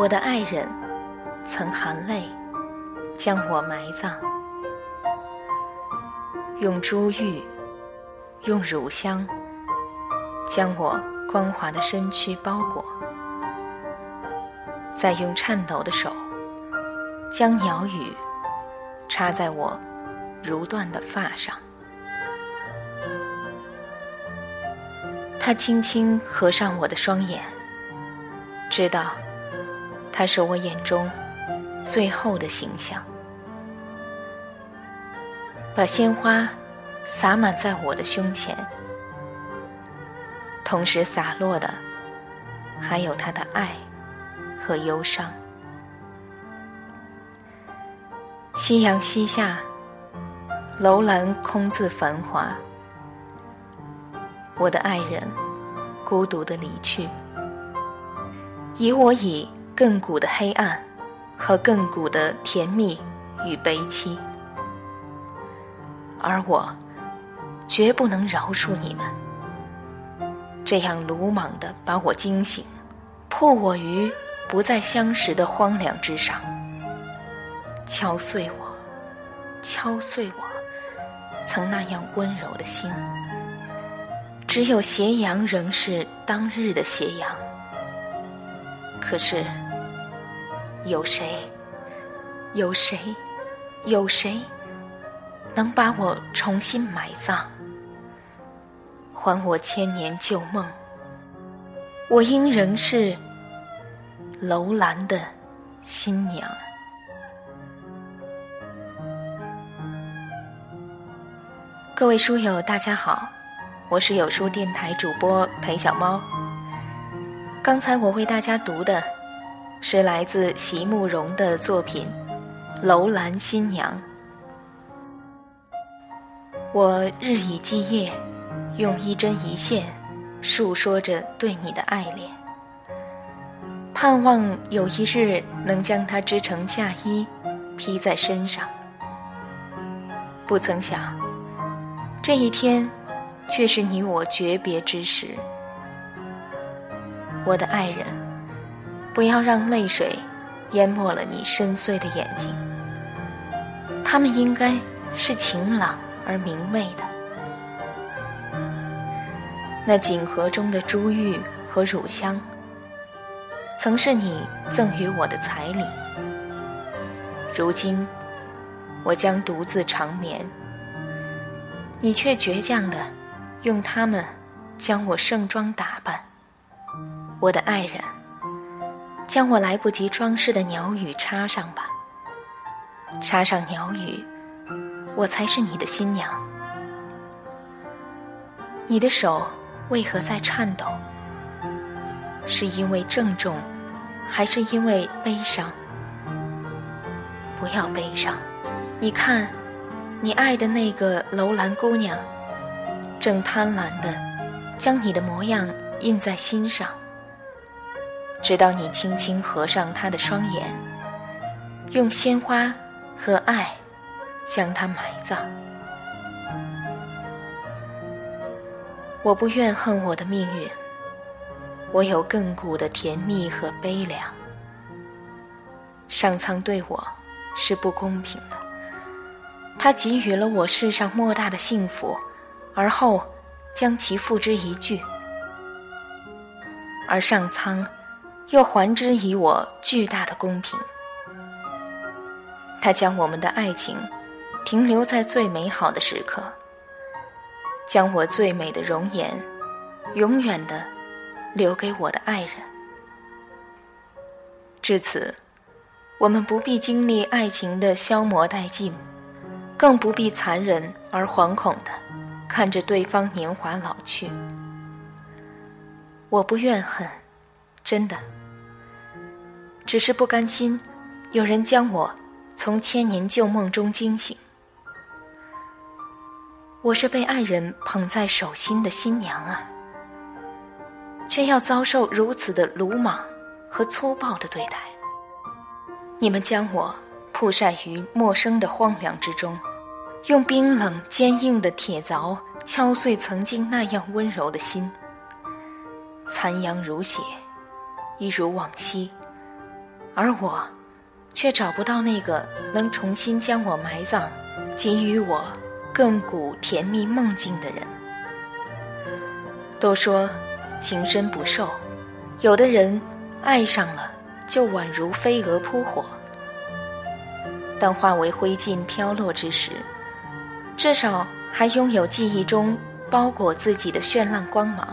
我的爱人曾含泪将我埋葬，用珠玉，用乳香，将我光滑的身躯包裹，再用颤抖的手将鸟语插在我如缎的发上。他轻轻合上我的双眼，知道。他是我眼中最后的形象，把鲜花洒满在我的胸前，同时洒落的还有他的爱和忧伤。夕阳西下，楼兰空自繁华，我的爱人孤独的离去，以我以。亘古的黑暗，和亘古的甜蜜与悲戚，而我绝不能饶恕你们，这样鲁莽的把我惊醒，迫我于不再相识的荒凉之上，敲碎我，敲碎我曾那样温柔的心。只有斜阳仍是当日的斜阳，可是。有谁？有谁？有谁能把我重新埋葬，还我千年旧梦？我应仍是楼兰的新娘。各位书友，大家好，我是有书电台主播裴小猫。刚才我为大家读的。是来自席慕容的作品《楼兰新娘》。我日以继夜，用一针一线述说着对你的爱恋，盼望有一日能将它织成嫁衣，披在身上。不曾想，这一天却是你我诀别之时，我的爱人。不要让泪水淹没了你深邃的眼睛，它们应该是晴朗而明媚的。那锦盒中的珠玉和乳香，曾是你赠予我的彩礼。如今，我将独自长眠，你却倔强的用它们将我盛装打扮，我的爱人。将我来不及装饰的鸟语插上吧，插上鸟语，我才是你的新娘。你的手为何在颤抖？是因为郑重，还是因为悲伤？不要悲伤，你看，你爱的那个楼兰姑娘，正贪婪的将你的模样印在心上。直到你轻轻合上他的双眼，用鲜花和爱将他埋葬。我不怨恨我的命运，我有亘古的甜蜜和悲凉。上苍对我是不公平的，他给予了我世上莫大的幸福，而后将其付之一炬，而上苍。又还之以我巨大的公平，他将我们的爱情停留在最美好的时刻，将我最美的容颜永远的留给我的爱人。至此，我们不必经历爱情的消磨殆尽，更不必残忍而惶恐的看着对方年华老去。我不怨恨，真的。只是不甘心，有人将我从千年旧梦中惊醒。我是被爱人捧在手心的新娘啊，却要遭受如此的鲁莽和粗暴的对待。你们将我曝晒于陌生的荒凉之中，用冰冷坚硬的铁凿敲碎曾经那样温柔的心。残阳如血，一如往昔。而我，却找不到那个能重新将我埋葬，给予我亘古甜蜜梦境的人。都说情深不寿，有的人爱上了就宛如飞蛾扑火，当化为灰烬飘落之时，至少还拥有记忆中包裹自己的绚烂光芒，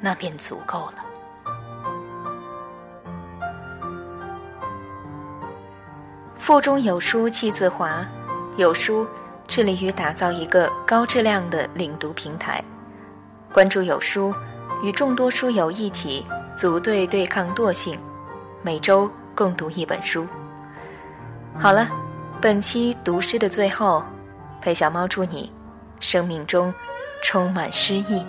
那便足够了。腹中有书气自华，有书致力于打造一个高质量的领读平台。关注有书，与众多书友一起组队对抗惰性，每周共读一本书。好了，本期读诗的最后，裴小猫祝你生命中充满诗意。